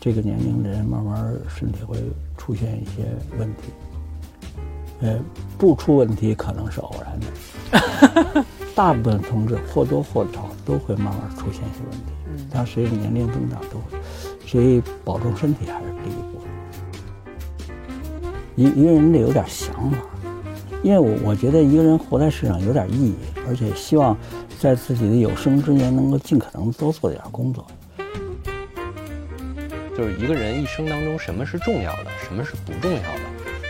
这个年龄的人慢慢身体会出现一些问题，呃，不出问题可能是偶然的，大部分同志或多或少都会慢慢出现一些问题。嗯，但随着年龄增长都会，所以保重身体还是第一步。一一个人得有点想法，因为我我觉得一个人活在世上有点意义，而且希望在自己的有生之年能够尽可能多做点工作。就是一个人一生当中，什么是重要的，什么是不重要的，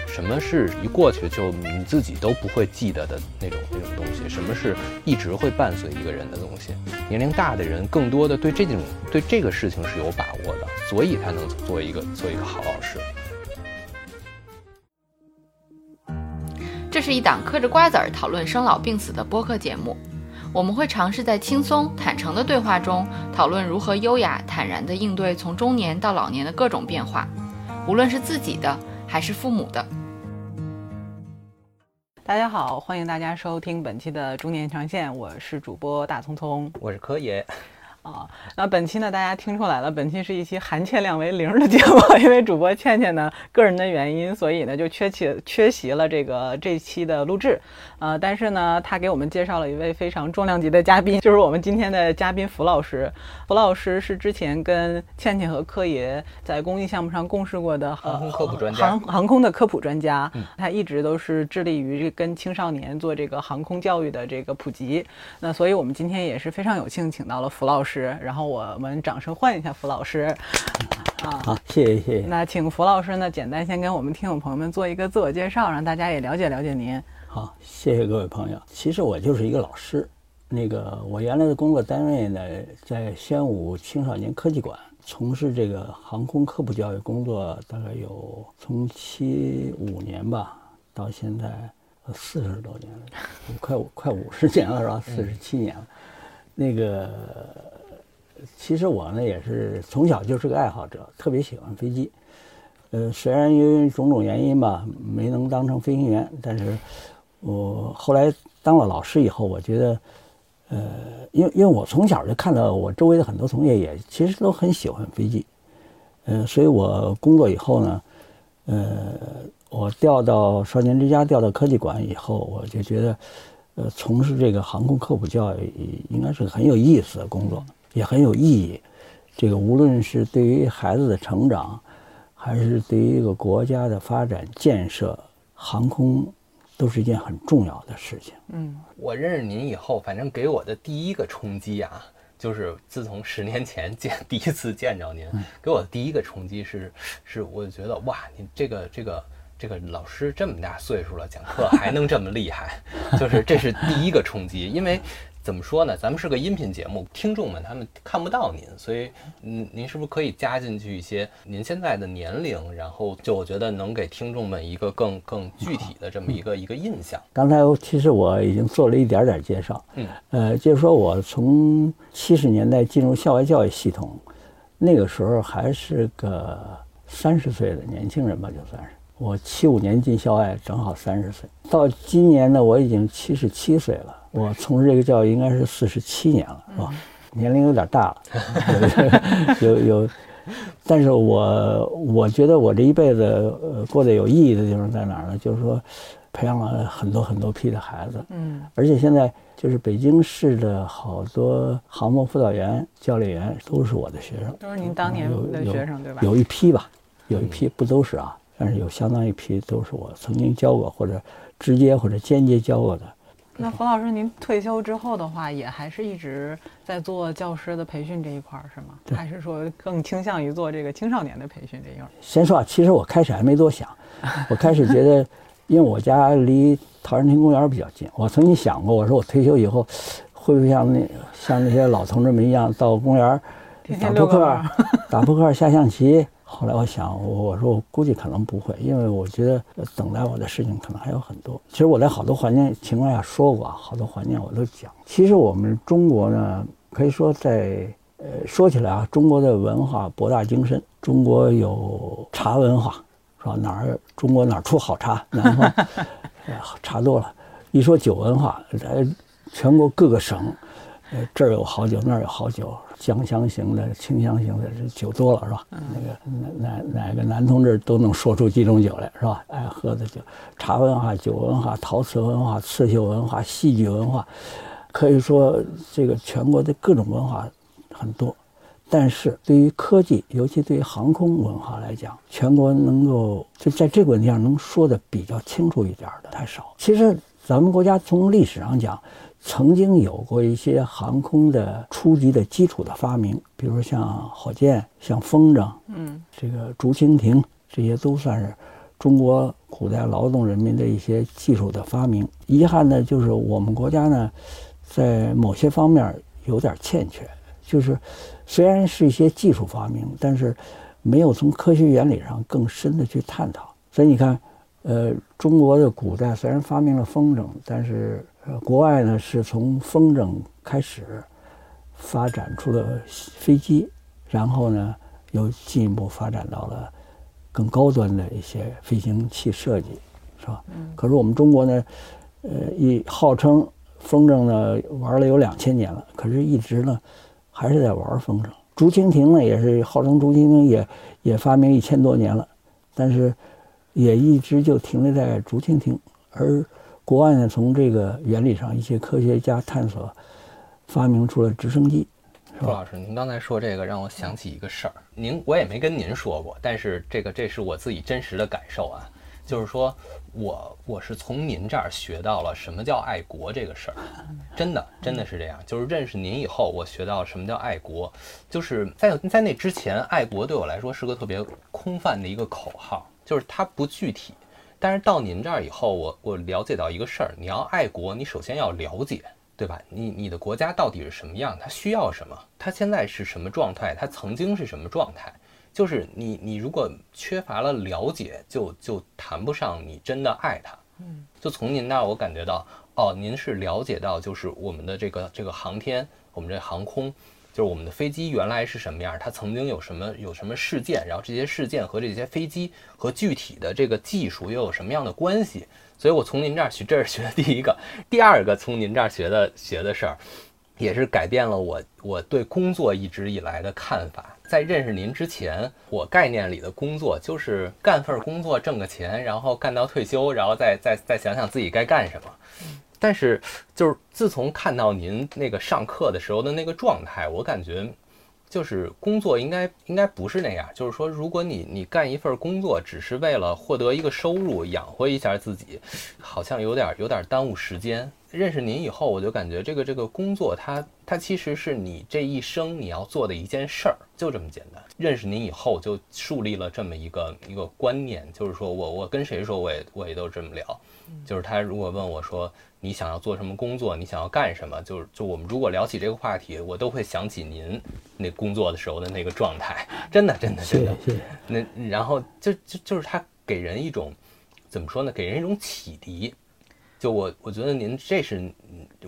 什么是一过去就你自己都不会记得的那种那种东西，什么是一直会伴随一个人的东西。年龄大的人更多的对这种对这个事情是有把握的，所以他能做一个做一个好老师。这是一档嗑着瓜子儿讨论生老病死的播客节目。我们会尝试在轻松坦诚的对话中，讨论如何优雅坦然地应对从中年到老年的各种变化，无论是自己的还是父母的。大家好，欢迎大家收听本期的中年长线，我是主播大聪聪，我是柯爷。啊，那本期呢，大家听出来了，本期是一期含欠量为零的节目，因为主播倩倩呢个人的原因，所以呢就缺席缺席了这个这期的录制。呃，但是呢，他给我们介绍了一位非常重量级的嘉宾，就是我们今天的嘉宾福老师。福老师是之前跟倩倩和柯爷在公益项目上共事过的航空科普专家，航航空的科普专家。他一直都是致力于跟青少年做这个航空教育的这个普及。那所以我们今天也是非常有幸请到了福老师，然后我们掌声欢迎一下福老师。啊，好，谢谢谢谢。那请福老师呢，简单先跟我们听众朋友们做一个自我介绍，让大家也了解了解您。好，谢谢各位朋友。其实我就是一个老师，那个我原来的工作单位呢，在宣武青少年科技馆从事这个航空科普教育工作，大概有从七五年吧，到现在四十多年了，快快五十年了是吧？四十七年了。那个其实我呢也是从小就是个爱好者，特别喜欢飞机。呃，虽然因为种种原因吧，没能当成飞行员，但是。我后来当了老师以后，我觉得，呃，因为因为我从小就看到我周围的很多同学也其实都很喜欢飞机，呃，所以我工作以后呢，呃，我调到少年之家，调到科技馆以后，我就觉得，呃，从事这个航空科普教育应该是很有意思的工作，也很有意义。这个无论是对于孩子的成长，还是对于一个国家的发展建设，航空。都是一件很重要的事情。嗯，我认识您以后，反正给我的第一个冲击啊，就是自从十年前见 第一次见着您，给我的第一个冲击是，是我觉得哇，您这个这个这个老师这么大岁数了，讲课还能这么厉害，就是这是第一个冲击，因为。怎么说呢？咱们是个音频节目，听众们他们看不到您，所以，嗯，您是不是可以加进去一些您现在的年龄，然后就我觉得能给听众们一个更更具体的这么一个一个印象。刚才其实我已经做了一点点介绍，嗯，呃，就是说我从七十年代进入校外教育系统，那个时候还是个三十岁的年轻人吧，就算是。我七五年进校外，正好三十岁。到今年呢，我已经七十七岁了。我从事这个教育应该是四十七年了，是吧？年龄有点大了，有有。但是我我觉得我这一辈子呃过得有意义的地方在哪儿呢？就是说，培养了很多很多批的孩子。嗯。而且现在就是北京市的好多航模辅导员、教练员都是我的学生。都是您当年的学生对吧？有一批吧，有一批不都是啊？但是有相当一批都是我曾经教过或者直接或者间接教过的。那冯老师，您退休之后的话，也还是一直在做教师的培训这一块儿是吗？还是说更倾向于做这个青少年的培训这一块儿？先说啊，其实我开始还没多想，我开始觉得，因为我家离陶然亭公园比较近，我曾经想过，我说我退休以后，会不会像那像那些老同志们一样到公园打扑克、打扑克、下象棋？后来我想，我说我估计可能不会，因为我觉得等待我的事情可能还有很多。其实我在好多环境情况下说过，好多环境我都讲。其实我们中国呢，可以说在呃说起来啊，中国的文化博大精深。中国有茶文化，是吧？哪儿中国哪儿出好茶？南方 茶多了。一说酒文化，在全国各个省。呃，这儿有好酒，那儿有好酒，酱香型的、清香型的，这酒多了是吧？那个哪哪哪个男同志都能说出几种酒来是吧？爱喝的酒，茶文化、酒文化、陶瓷文化、刺绣文化、戏剧文化，可以说这个全国的各种文化很多。但是对于科技，尤其对于航空文化来讲，全国能够就在这个问题上能说的比较清楚一点的太少。其实咱们国家从历史上讲，曾经有过一些航空的初级的基础的发明，比如像火箭、像风筝，嗯，这个竹蜻蜓，这些都算是中国古代劳动人民的一些技术的发明。遗憾的就是我们国家呢，在某些方面有点欠缺，就是虽然是一些技术发明，但是没有从科学原理上更深的去探讨。所以你看，呃，中国的古代虽然发明了风筝，但是呃，国外呢是从风筝开始发展出了飞机，然后呢又进一步发展到了更高端的一些飞行器设计，是吧？可是我们中国呢，呃，一号称风筝呢玩了有两千年了，可是一直呢还是在玩风筝。竹蜻蜓呢也是号称竹蜻蜓也也发明一千多年了，但是也一直就停留在竹蜻蜓。而国外呢，从这个原理上，一些科学家探索，发明出了直升机。朱老师，您刚才说这个让我想起一个事儿，您我也没跟您说过，但是这个这是我自己真实的感受啊，就是说我我是从您这儿学到了什么叫爱国这个事儿，真的真的是这样，就是认识您以后，我学到什么叫爱国，就是在在那之前，爱国对我来说是个特别空泛的一个口号，就是它不具体。但是到您这儿以后，我我了解到一个事儿，你要爱国，你首先要了解，对吧？你你的国家到底是什么样？它需要什么？它现在是什么状态？它曾经是什么状态？就是你你如果缺乏了了解，就就谈不上你真的爱它。嗯，就从您那儿我感觉到，哦，您是了解到，就是我们的这个这个航天，我们这航空。就是我们的飞机原来是什么样，它曾经有什么有什么事件，然后这些事件和这些飞机和具体的这个技术又有什么样的关系？所以我从您这儿学，这是学的第一个，第二个从您这儿学的学的事儿，也是改变了我我对工作一直以来的看法。在认识您之前，我概念里的工作就是干份工作挣个钱，然后干到退休，然后再再再想想自己该干什么。但是，就是自从看到您那个上课的时候的那个状态，我感觉，就是工作应该应该不是那样。就是说，如果你你干一份工作，只是为了获得一个收入，养活一下自己，好像有点有点耽误时间。认识您以后，我就感觉这个这个工作，它它其实是你这一生你要做的一件事儿，就这么简单。认识您以后，就树立了这么一个一个观念，就是说我我跟谁说，我也我也都这么聊。就是他如果问我说你想要做什么工作，你想要干什么，就是就我们如果聊起这个话题，我都会想起您那工作的时候的那个状态，真的真的真的。谢谢。那然后就就就是他给人一种怎么说呢？给人一种启迪。就我我觉得您这是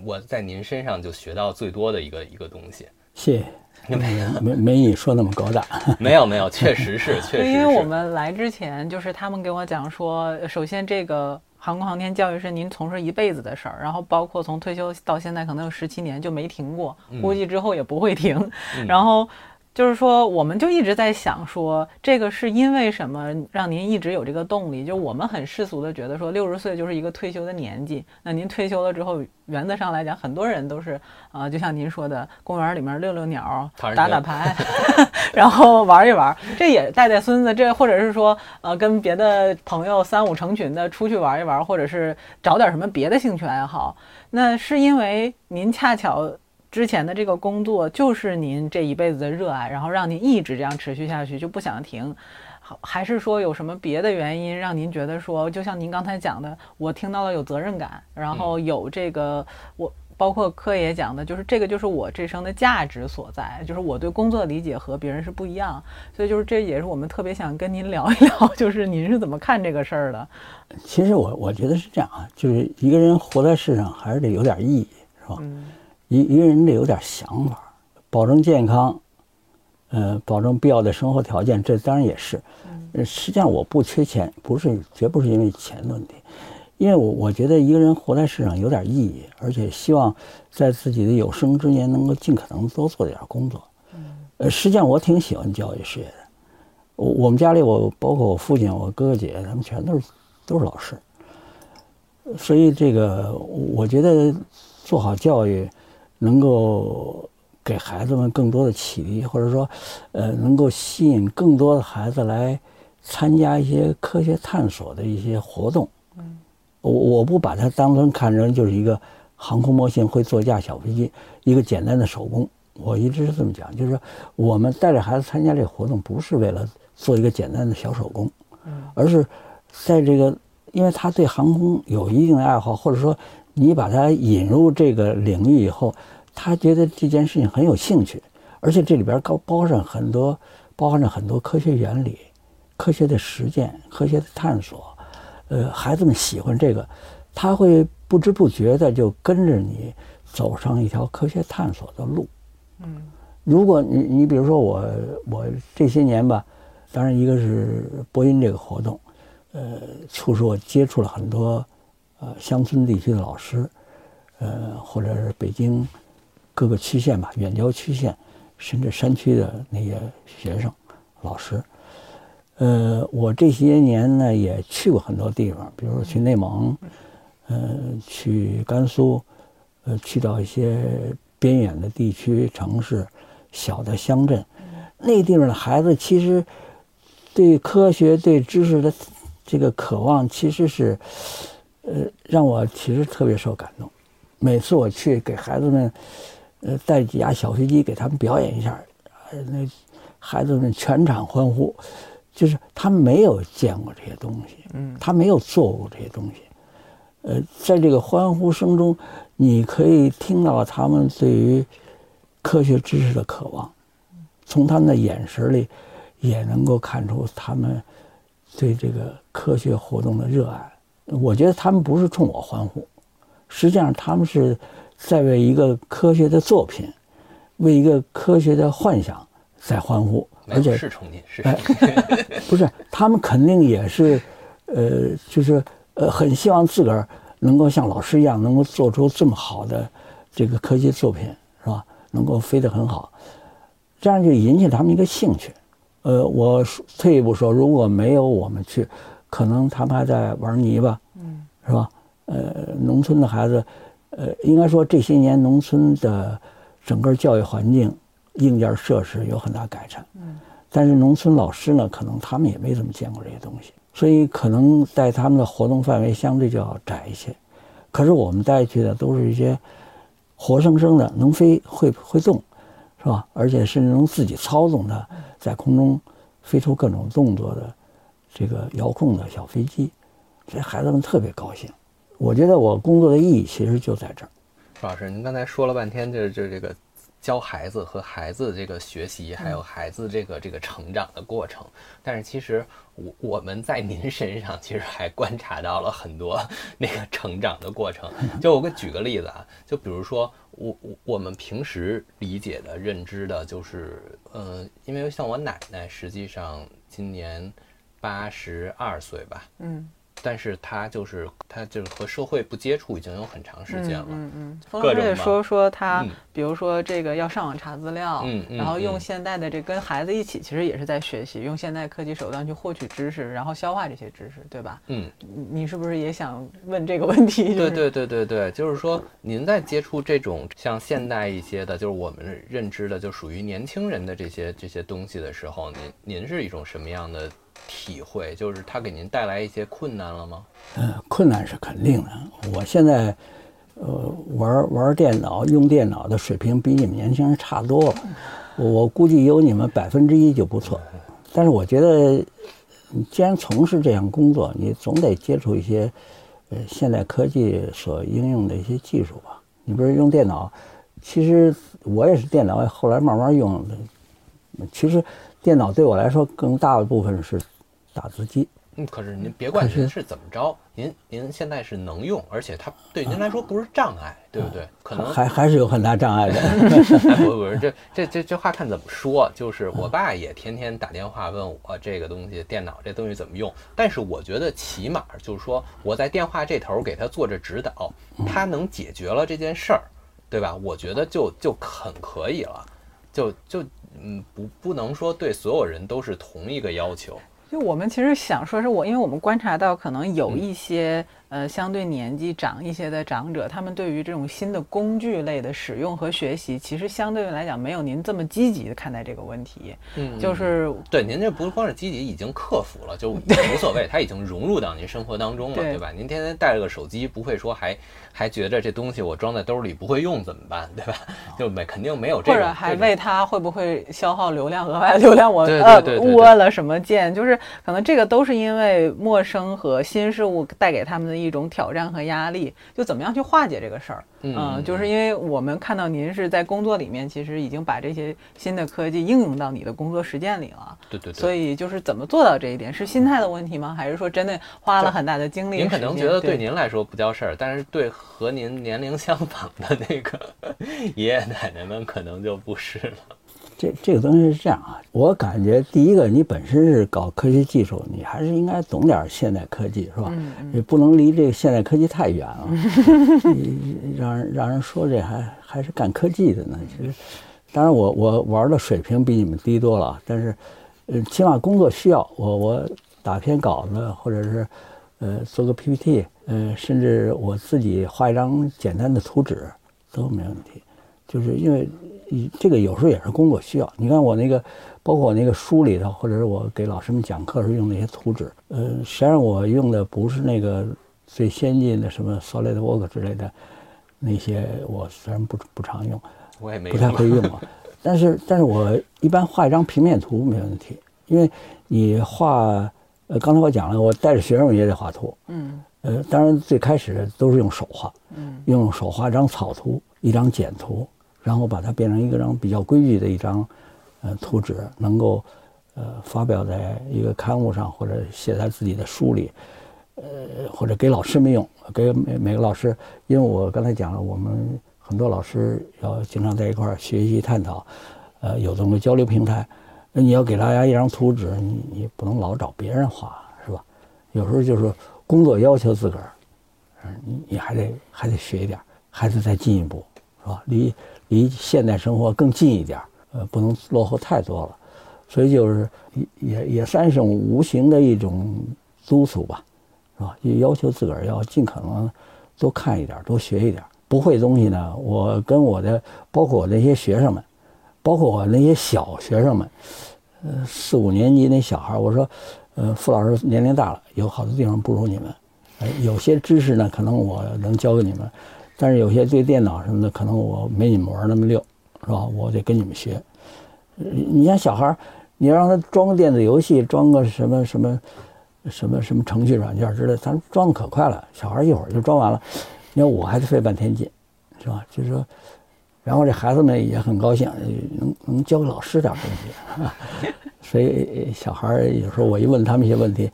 我在您身上就学到最多的一个一个东西。谢谢。没没没你说那么高大。没有没有，确实是 确实。因为我们来之前，就是他们给我讲说，首先这个。航空航天教育是您从事一辈子的事儿，然后包括从退休到现在可能有十七年就没停过，估计之后也不会停。然后就是说，我们就一直在想说，这个是因为什么让您一直有这个动力？就我们很世俗的觉得说，六十岁就是一个退休的年纪。那您退休了之后，原则上来讲，很多人都是啊，就像您说的，公园里面遛遛鸟，打打牌。然后玩一玩，这也带带孙子，这或者是说，呃，跟别的朋友三五成群的出去玩一玩，或者是找点什么别的兴趣爱好。那是因为您恰巧之前的这个工作就是您这一辈子的热爱，然后让您一直这样持续下去，就不想停。好，还是说有什么别的原因让您觉得说，就像您刚才讲的，我听到了有责任感，然后有这个我。包括柯爷讲的，就是这个就是我这生的价值所在，就是我对工作的理解和别人是不一样，所以就是这也是我们特别想跟您聊一聊，就是您是怎么看这个事儿的？其实我我觉得是这样啊，就是一个人活在世上还是得有点意义，是吧？一一个人得有点想法，保证健康，呃，保证必要的生活条件，这当然也是。实际上我不缺钱，不是绝不是因为钱的问题，因为我我觉得一个人活在世上有点意义，而且希望在自己的有生之年能够尽可能多做点工作。呃，实际上我挺喜欢教育事业的。我我们家里，我包括我父亲、我哥哥姐姐，他们全都是都是老师。所以这个，我觉得做好教育，能够给孩子们更多的启迪，或者说，呃，能够吸引更多的孩子来参加一些科学探索的一些活动。嗯，我我不把它当成看成就是一个航空模型会座驾小飞机，一个简单的手工。我一直是这么讲，就是说，我们带着孩子参加这个活动，不是为了做一个简单的小手工，嗯，而是在这个，因为他对航空有一定的爱好，或者说你把他引入这个领域以后，他觉得这件事情很有兴趣，而且这里边高包上很多，包含着很多科学原理、科学的实践、科学的探索，呃，孩子们喜欢这个，他会不知不觉的就跟着你走上一条科学探索的路。嗯，如果你你比如说我我这些年吧，当然一个是播音这个活动，呃，促使我接触了很多呃乡村地区的老师，呃，或者是北京各个区县吧，远郊区县甚至山区的那些学生老师，呃，我这些年呢也去过很多地方，比如说去内蒙，呃，去甘肃，呃，去到一些。边远的地区、城市、小的乡镇，那地方的孩子其实对科学、对知识的这个渴望，其实是呃让我其实特别受感动。每次我去给孩子们呃带几架小飞机给他们表演一下，那孩子们全场欢呼，就是他们没有见过这些东西，嗯，他没有做过这些东西，呃，在这个欢呼声中。你可以听到他们对于科学知识的渴望，从他们的眼神里也能够看出他们对这个科学活动的热爱。我觉得他们不是冲我欢呼，实际上他们是在为一个科学的作品、为一个科学的幻想在欢呼。而且是冲你，是 不是？他们肯定也是，呃，就是呃，很希望自个儿。能够像老师一样，能够做出这么好的这个科技作品，是吧？能够飞得很好，这样就引起他们一个兴趣。呃，我退一步说，如果没有我们去，可能他们还在玩泥巴，嗯，是吧？呃，农村的孩子，呃，应该说这些年农村的整个教育环境、硬件设施有很大改善，嗯，但是农村老师呢，可能他们也没怎么见过这些东西。所以可能在他们的活动范围相对就要窄一些，可是我们带去的都是一些活生生的能飞会会动，是吧？而且是能自己操纵的，在空中飞出各种动作的这个遥控的小飞机，这孩子们特别高兴。我觉得我工作的意义其实就在这儿。朱老师，您刚才说了半天，就是就这个。教孩子和孩子这个学习，还有孩子这个这个成长的过程，但是其实我我们在您身上其实还观察到了很多那个成长的过程。就我给举个例子啊，就比如说我我我们平时理解的认知的就是，嗯，因为像我奶奶实际上今年八十二岁吧，嗯。但是他就是他就是和社会不接触已经有很长时间了。嗯嗯。冯老师也说说他，比如说这个要上网查资料，嗯然后用现代的这跟孩子一起，其实也是在学习，用现代科技手段去获取知识，然后消化这些知识，对吧？嗯。你是不是也想问这个问题？对对对对对，就是说您在接触这种像现代一些的，就是我们认知的就属于年轻人的这些这些东西的时候，您您是一种什么样的？体会就是他给您带来一些困难了吗？嗯，困难是肯定的。我现在，呃，玩玩电脑、用电脑的水平比你们年轻人差多了。我估计有你们百分之一就不错。但是我觉得，既然从事这项工作，你总得接触一些，呃，现代科技所应用的一些技术吧。你比如用电脑，其实我也是电脑后来慢慢用的。其实。电脑对我来说更大的部分是打字机，嗯，可是您别管是您是怎么着，您您现在是能用，而且它对您来说不是障碍，对不对？可能还还是有很大障碍的。哎，不不是，这这这这话看怎么说。就是我爸也天天打电话问我这个东西，电脑这东西怎么用。但是我觉得起码就是说，我在电话这头给他做着指导，他能解决了这件事儿，对吧？我觉得就就很可以了，就就嗯，不不能说对所有人都是同一个要求。就我们其实想说是我，因为我们观察到可能有一些、呃相对年纪长一些的长者，他们对于这种新的工具类的使用和学习，其实相对来讲没有您这么积极的看待这个问题。嗯就是对，您这不光是积极，已经克服了，就无所谓，它已经融入到您生活当中了，对对吧？您天天带着个手机，不会说还还觉着这东西我装在兜里不会用怎么办，对吧？就没肯定没有这个，或者还为它会不会消耗流量、额外流量我，呃误摁了什么键，就是可能这个都是因为陌生和新事物带给他们的一种挑战和压力，就怎么样去化解这个事儿。嗯呃就是因为我们看到您是在工作里面，其实已经把这些新的科技应用到你的工作实践里了。对对对。所以就是怎么做到这一点，是心态的问题吗？还是说真的花了很大的精力？您可能觉得对对您来说不叫事儿，但是对和您年龄相仿的那个 爷爷奶奶们可能就不是了。这这个东西是这样啊，我感觉第一个，你本身是搞科学技术，你还是应该懂点现代科技，是吧？嗯也不能离这个现代科技太远了，你让人让人说这还还是干科技的呢。其实，当然我我玩的水平比你们低多了，但是，呃，起码工作需要，我我打篇稿子或者是，呃，做个 PPT，呃，甚至我自己画一张简单的图纸都没问题。就是因为你这个有时候也是工作需要。你看我那个，包括我那个书里头，或者是我给老师们讲课时候用那些图纸，呃，实际上我用的不是那个最先进的什么 SolidWorks 之类的那些，我虽然不不常用，我也没不太会用啊。但是，但是我一般画一张平面图没问题，因为你画，呃，刚才我讲了，我带着学生也得画图，嗯呃，当然最开始都是用手画，嗯用手画一张草图，一张简图，然后把它变成一个张比较规矩的一张，呃，图纸，能够，呃，发表在一个刊物上，或者写在自己的书里，呃，或者给老师们用，给每每个老师，因为我刚才讲了，我们很多老师要经常在一块儿学习探讨，呃，有这么个交流平台，那你要给大家一张图纸，你你不能老找别人画，是吧？有时候就是工作要求自个儿，嗯，你你还得还得学一点，还得再进一步，是吧？离离现代生活更近一点儿，呃，不能落后太多了。所以就是也也也算是无形的一种督促吧，是吧？也要求自个儿要尽可能多看一点儿，多学一点儿。不会东西呢，我跟我的包括我那些学生们，包括我那些小学生们，呃，四五年级那小孩儿，我说，呃，傅老师年龄大了，有好多地方不如你们，呃，有些知识呢，可能我能教给你们，但是有些对电脑什么的，可能我没你们玩那么溜，是吧？我得跟你们学。你像小孩，你让他装个电子游戏，装个什么什么什么什么程序软件之类的，咱装的可快了，小孩一会儿就装完了。你看我还得费半天劲，是吧？就是说，然后这孩子们也很高兴，能能教给老师点东西，所以小孩有时候我一问他们一些问题，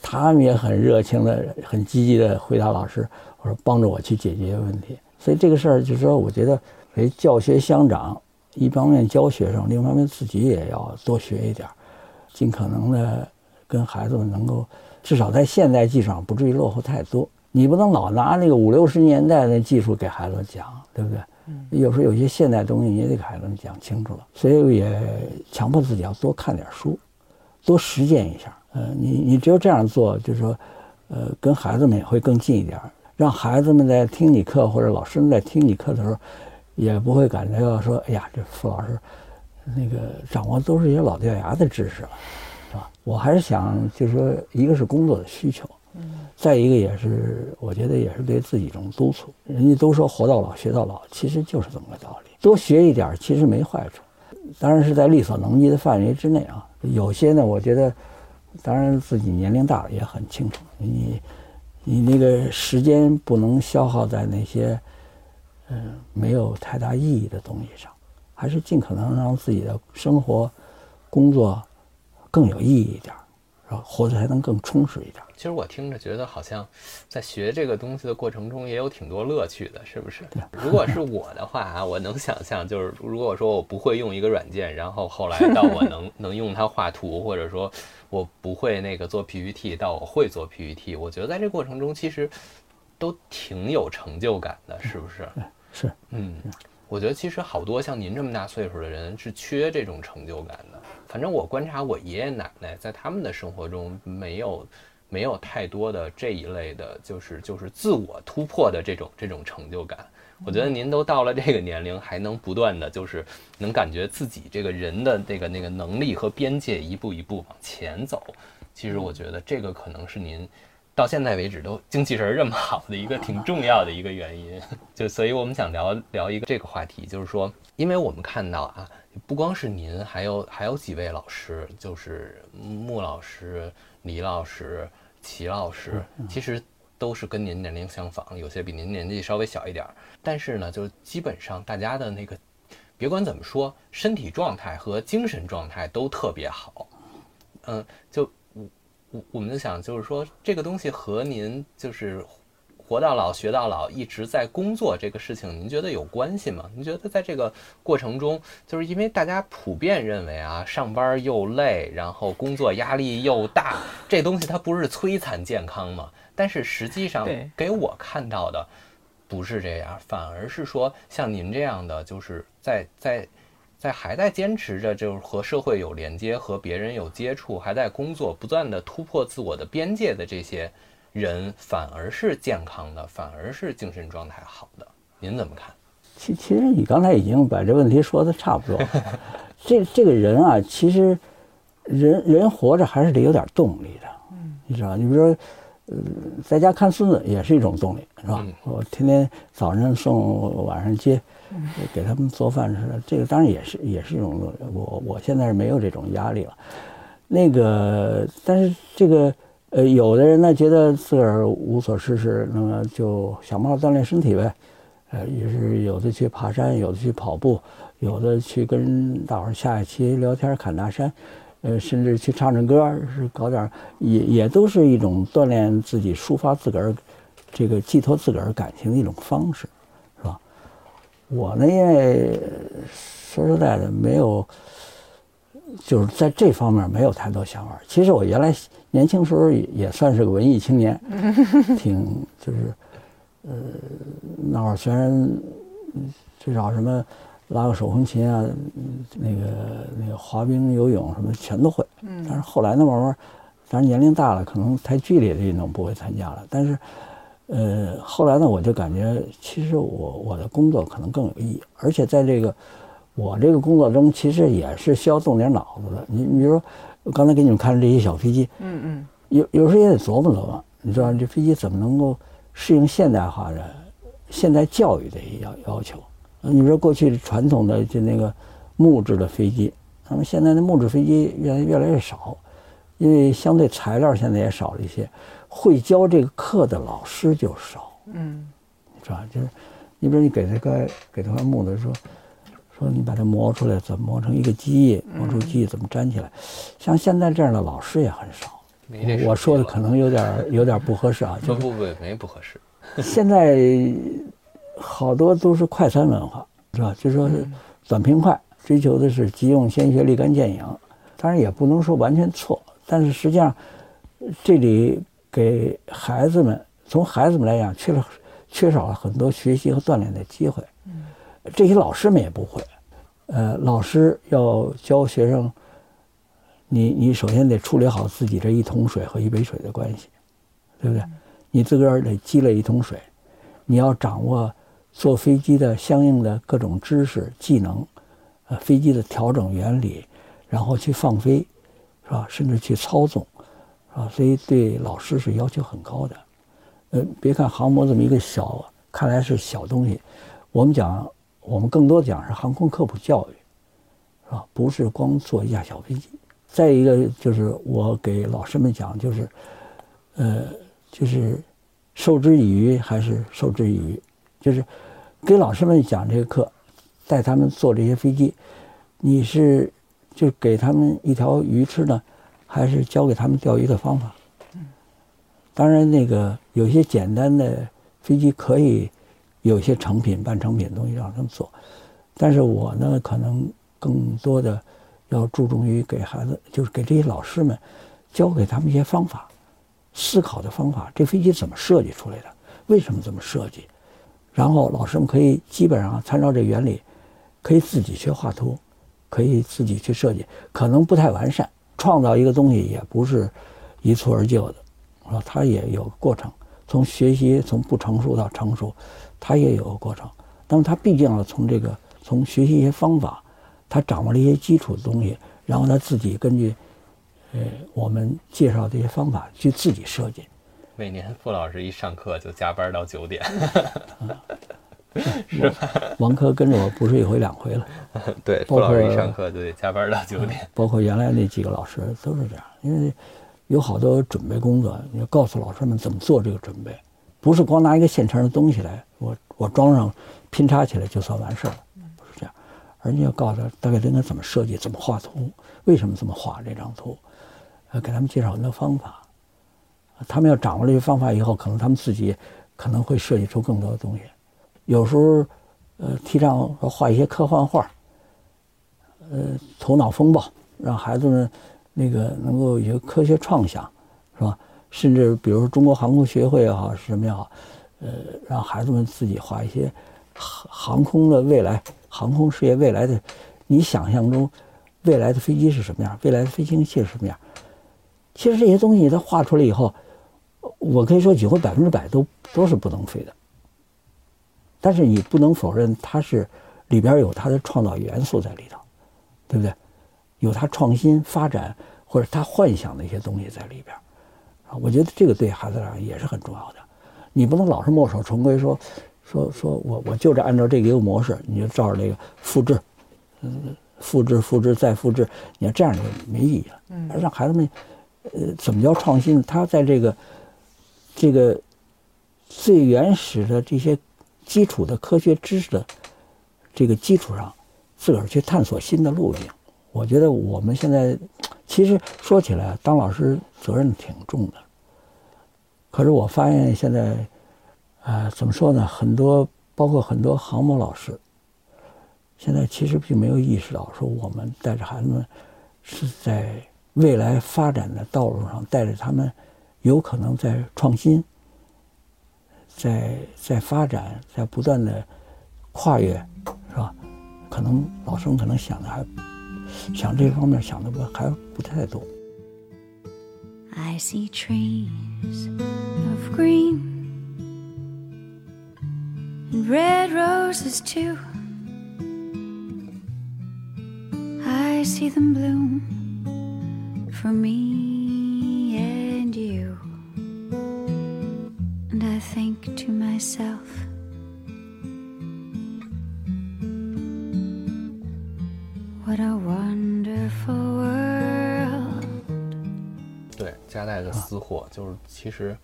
他们也很热情的、很积极的回答老师，或者帮着我去解决问题。所以这个事儿就是说，我觉得为教学相长，一方面教学生，另一方面自己也要多学一点儿，尽可能的跟孩子们能够至少在现代技术上不至于落后太多。你不能老拿那个五六十年代的技术给孩子讲，对不对？有时候有些现代东西你也得给孩子们讲清楚了，所以也强迫自己要多看点书，多实践一下。呃，你你只有这样做，就是说，呃，跟孩子们也会更近一点儿，让孩子们在听你课或者老师们在听你课的时候，也不会感觉到说，哎呀，这傅老师那个掌握都是一些老掉牙的知识了，是吧？我还是想，就是说，一个是工作的需求，再一个也是，我觉得也是对自己一种督促。人家都说活到老学到老，其实就是这么个道理。多学一点儿其实没坏处，当然是在力所能及的范围之内啊。有些呢，我觉得，当然自己年龄大了也很清楚，你你那个时间不能消耗在那些嗯没有太大意义的东西上，还是尽可能让自己的生活、工作更有意义一点儿，是吧？活得才能更充实一点。其实我听着觉得好像在学这个东西的过程中也有挺多乐趣的，是不是？如果是我的话啊，我能想象，就是如果说我不会用一个软件，然后后来到我能 能用它画图，或者说我不会那个做 PPT，到我会做 PPT，我觉得在这过程中其实都挺有成就感的，是不是？是，嗯，我觉得其实好多像您这么大岁数的人是缺这种成就感的。反正我观察我爷爷奶奶在他们的生活中没有。没有太多的这一类的，就是就是自我突破的这种这种成就感。我觉得您都到了这个年龄，还能不断的就是能感觉自己这个人的那个那个能力和边界一步一步往前走。其实我觉得这个可能是您到现在为止都精气神这么好的一个挺重要的一个原因。就所以我们想聊聊一个这个话题，就是说，因为我们看到啊，不光是您，还有还有几位老师，就是穆老师。李老师、齐老师其实都是跟您年龄相仿，有些比您年纪稍微小一点儿，但是呢，就基本上大家的那个，别管怎么说，身体状态和精神状态都特别好。嗯，就我我我们就想，就是说这个东西和您就是。活到老学到老，一直在工作这个事情，您觉得有关系吗？您觉得在这个过程中，就是因为大家普遍认为啊，上班又累，然后工作压力又大，这东西它不是摧残健康吗？但是实际上给我看到的不是这样，反而是说像您这样的，就是在在在还在坚持着，就是和社会有连接，和别人有接触，还在工作，不断的突破自我的边界的这些。人反而是健康的，反而是精神状态好的，您怎么看？其其实你刚才已经把这问题说的差不多。这这个人啊，其实人人活着还是得有点动力的，嗯，你知道？你比如说，呃，在家看孙子也是一种动力，是吧？我天天早上送，晚上接，给他们做饭吃，这个当然也是也是一种动力。我我现在是没有这种压力了。那个，但是这个。呃，有的人呢觉得自个儿无所事事，那么就想办法锻炼身体呗。呃，于是有的去爬山，有的去跑步，有的去跟大伙儿下棋、聊天、侃大山，呃，甚至去唱唱歌，是搞点，也也都是一种锻炼自己、抒发自个儿这个寄托自个儿感情的一种方式，是吧？我呢，因为说实在的，没有。就是在这方面没有太多想法。其实我原来年轻时候也也算是个文艺青年，挺就是，呃，那会儿虽然至少什么拉个手风琴啊，那个那个滑冰、游泳什么全都会。但是后来呢，慢慢，当然年龄大了，可能太剧烈的运动不会参加了。但是，呃，后来呢，我就感觉其实我我的工作可能更有意义，而且在这个。我这个工作中其实也是需要动点脑子的。你你比如说，我刚才给你们看这些小飞机，嗯嗯，有有时候也得琢磨琢磨，你知道这飞机怎么能够适应现代化的现代教育的要要求？你说过去传统的就那个木质的飞机，那么现在的木质飞机越来越来越少，因为相对材料现在也少了一些，会教这个课的老师就少，嗯，是吧？就是你比如你给他个给他块木头说。说你把它磨出来，怎么磨成一个机翼？磨出机翼怎么粘起来？像现在这样的老师也很少。我说的可能有点有点不合适啊。不不不，没不合适。现在好多都是快餐文化，是吧？就说是短平快，追求的是急用鲜血、立竿见影。当然也不能说完全错，但是实际上这里给孩子们，从孩子们来讲，缺了缺少了很多学习和锻炼的机会。这些老师们也不会，呃，老师要教学生，你你首先得处理好自己这一桶水和一杯水的关系，对不对？你自个儿得积累一桶水，你要掌握坐飞机的相应的各种知识技能，呃，飞机的调整原理，然后去放飞，是吧？甚至去操纵，是吧？所以对老师是要求很高的。呃，别看航模这么一个小，看来是小东西，我们讲。我们更多讲是航空科普教育，是吧？不是光坐一架小飞机。再一个就是我给老师们讲，就是，呃，就是授之以鱼还是授之以渔，就是给老师们讲这个课，带他们坐这些飞机，你是就给他们一条鱼吃呢，还是教给他们钓鱼的方法。当然，那个有些简单的飞机可以有些成品、半成品的东西让他们做，但是我呢，可能更多的要注重于给孩子，就是给这些老师们教给他们一些方法、思考的方法。这飞机怎么设计出来的？为什么这么设计？然后老师们可以基本上参照这原理，可以自己去画图，可以自己去设计，可能不太完善，创造一个东西也不是一蹴而就的。啊，他也有过程，从学习从不成熟到成熟，他也有个过程。那么他毕竟要从这个从学习一些方法，他掌握了一些基础的东西，然后他自己根据，呃，我们介绍这些方法去自己设计。每年傅老师一上课就加班到九点，是吧？王珂跟着我不是一回两回了。对，傅老师一上课就得加班到九点。包括原来那几个老师都是这样，因为。有好多准备工作，你要告诉老师们怎么做这个准备，不是光拿一个现成的东西来，我我装上拼插起来就算完事儿了，不是这样，而你要告诉他大概应该怎么设计，怎么画图，为什么这么画这张图，呃，给他们介绍很多方法，他们要掌握这些方法以后，可能他们自己可能会设计出更多的东西。有时候，呃，提倡画一些科幻画，呃，头脑风暴，让孩子们。那个能够有科学创想，是吧？甚至比如说中国航空学会也好，是什么也好，呃，让孩子们自己画一些航航空的未来，航空事业未来的，你想象中未来的飞机是什么样？未来的飞行器是什么样？其实这些东西他画出来以后，我可以说几乎百分之百都都是不能飞的。但是你不能否认它是里边有它的创造元素在里头，对不对？有它创新发展或者它幻想的一些东西在里边啊，我觉得这个对孩子来讲也是很重要的。你不能老是墨守成规，说说说我我就着按照这个一个模式，你就照着这个复制，嗯，复制复制再复制，你要这样就没意义了。嗯，让孩子们，呃，怎么叫创新？他在这个这个最原始的这些基础的科学知识的这个基础上，自个儿去探索新的路径。我觉得我们现在其实说起来，当老师责任挺重的。可是我发现现在，呃，怎么说呢？很多包括很多航母老师，现在其实并没有意识到，说我们带着孩子们是在未来发展的道路上，带着他们有可能在创新，在在发展，在不断的跨越，是吧？可能老师们可能想的还。想这方面想的不还不太多。I see trees of green and red roses too. I see them bloom for me and you. And I think to myself, What a wonderful world！对，夹带的私货就是，其实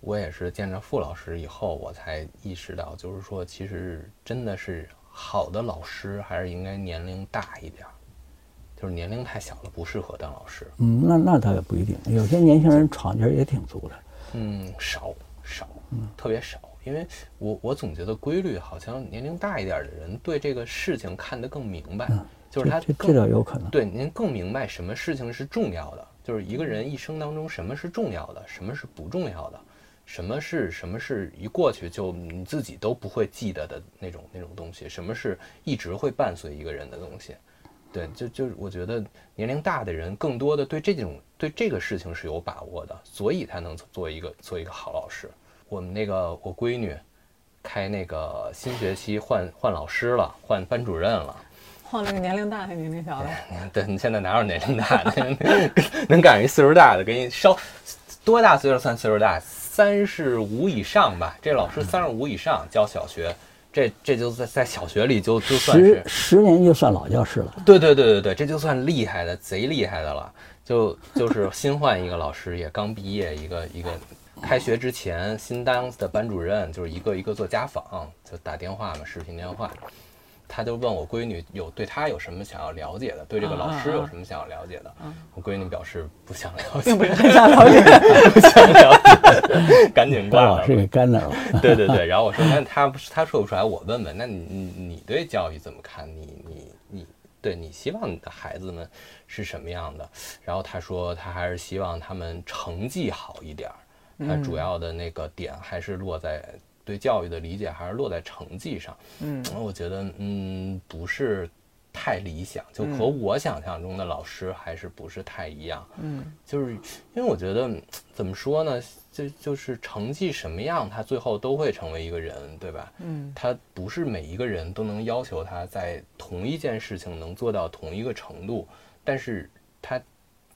我也是见着傅老师以后，我才意识到，就是说，其实真的是好的老师还是应该年龄大一点，就是年龄太小了不适合当老师。嗯，那那倒也不一定，有些年轻人闯劲儿也挺足的。嗯，少少，嗯，特别少，因为我我总觉得规律好像年龄大一点的人对这个事情看得更明白。就是他这倒有可能。对，您更明白什么事情是重要的，就是一个人一生当中什么是重要的，什么是不重要的，什么是什么是一过去就你自己都不会记得的那种那种东西，什么是一直会伴随一个人的东西。对，就就我觉得年龄大的人更多的对这种对这个事情是有把握的，所以才能做一个做一个好老师。我们那个我闺女开那个新学期换换老师了，换班主任了。换了个年龄大的，年龄小的。对你现在哪有年龄大的？能赶上一岁数大的，给你稍多大岁数算岁数大？三十五以上吧。这老师三十五以上教小学，这这就在在小学里就就算是十年就算老教师了。对对对对对，这就算厉害的，贼厉害的了。就就是新换一个老师，也刚毕业，一个一个开学之前新当的班主任，就是一个一个做家访，就打电话嘛，视频电话。他就问我闺女有对他有什么想要了解的，对这个老师有什么想要了解的。我闺女表示不想了解，并不是很想了解，不想了解，赶紧挂了。把老师给干那儿了。对对对，然后我说那他他说不出来，我问问，那你你你对教育怎么看？你你你对你希望你的孩子们是什么样的？然后他说他还是希望他们成绩好一点儿，他主要的那个点还是落在。对教育的理解还是落在成绩上，嗯，我觉得嗯不是太理想，就和我想象中的老师还是不是太一样，嗯，就是因为我觉得怎么说呢，就就是成绩什么样，他最后都会成为一个人，对吧？嗯，他不是每一个人都能要求他在同一件事情能做到同一个程度，但是他，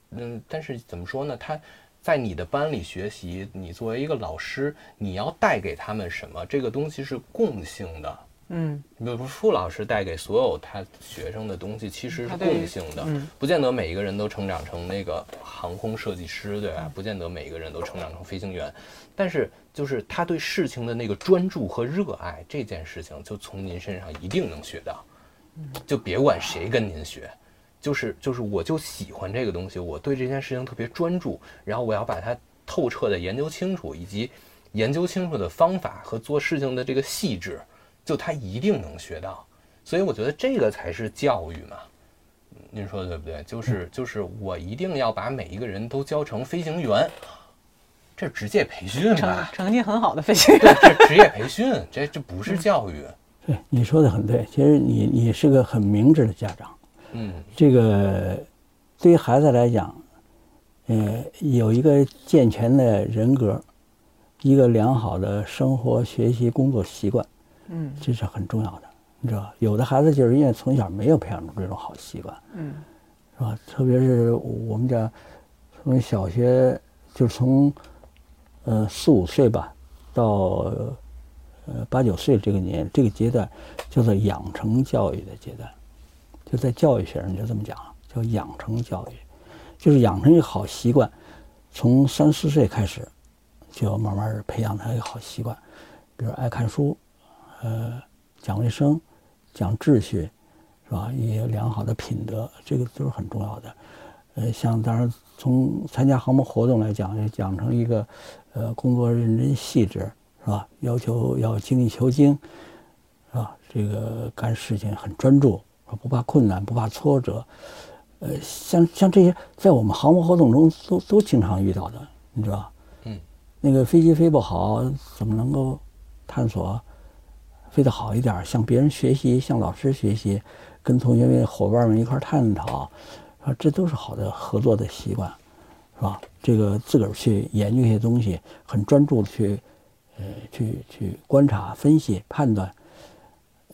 嗯，但是怎么说呢，他。在你的班里学习，你作为一个老师，你要带给他们什么？这个东西是共性的。嗯，比如傅老师带给所有他学生的东西，其实是共性的。不见得每一个人都成长成那个航空设计师，对吧？不见得每一个人都成长成飞行员。但是，就是他对事情的那个专注和热爱，这件事情就从您身上一定能学到。就别管谁跟您学。就是就是，我就喜欢这个东西，我对这件事情特别专注，然后我要把它透彻的研究清楚，以及研究清楚的方法和做事情的这个细致，就他一定能学到。所以我觉得这个才是教育嘛，您说的对不对？就是就是我一定要把每一个人都教成飞行员，这职业培训吧？成绩很好的飞行员，这职业培训，这这不是教育。对，你说的很对。其实你你是个很明智的家长。嗯，这个对于孩子来讲，呃，有一个健全的人格，一个良好的生活、学习、工作习惯，嗯，这是很重要的，你知道吧？有的孩子就是因为从小没有培养出这种好习惯，嗯，是吧？特别是我们讲从小学，就从呃四五岁吧，到呃八九岁这个年这个阶段，叫做养成教育的阶段。就在教育学上就这么讲，叫养成教育，就是养成一个好习惯，从三四岁开始，就要慢慢培养他一个好习惯，比如爱看书，呃，讲卫生，讲秩序，是吧？一些良好的品德，这个都是很重要的。呃，像当然从参加航模活动来讲，要养成一个，呃，工作认真细致，是吧？要求要精益求精，是吧？这个干事情很专注。不怕困难，不怕挫折，呃，像像这些，在我们航模活动中都都经常遇到的，你知道嗯，那个飞机飞不好，怎么能够探索飞得好一点？向别人学习，向老师学习，跟同学们、伙伴们一块探讨，啊，这都是好的合作的习惯，是吧？这个自个儿去研究一些东西，很专注的去，呃，去去观察、分析、判断。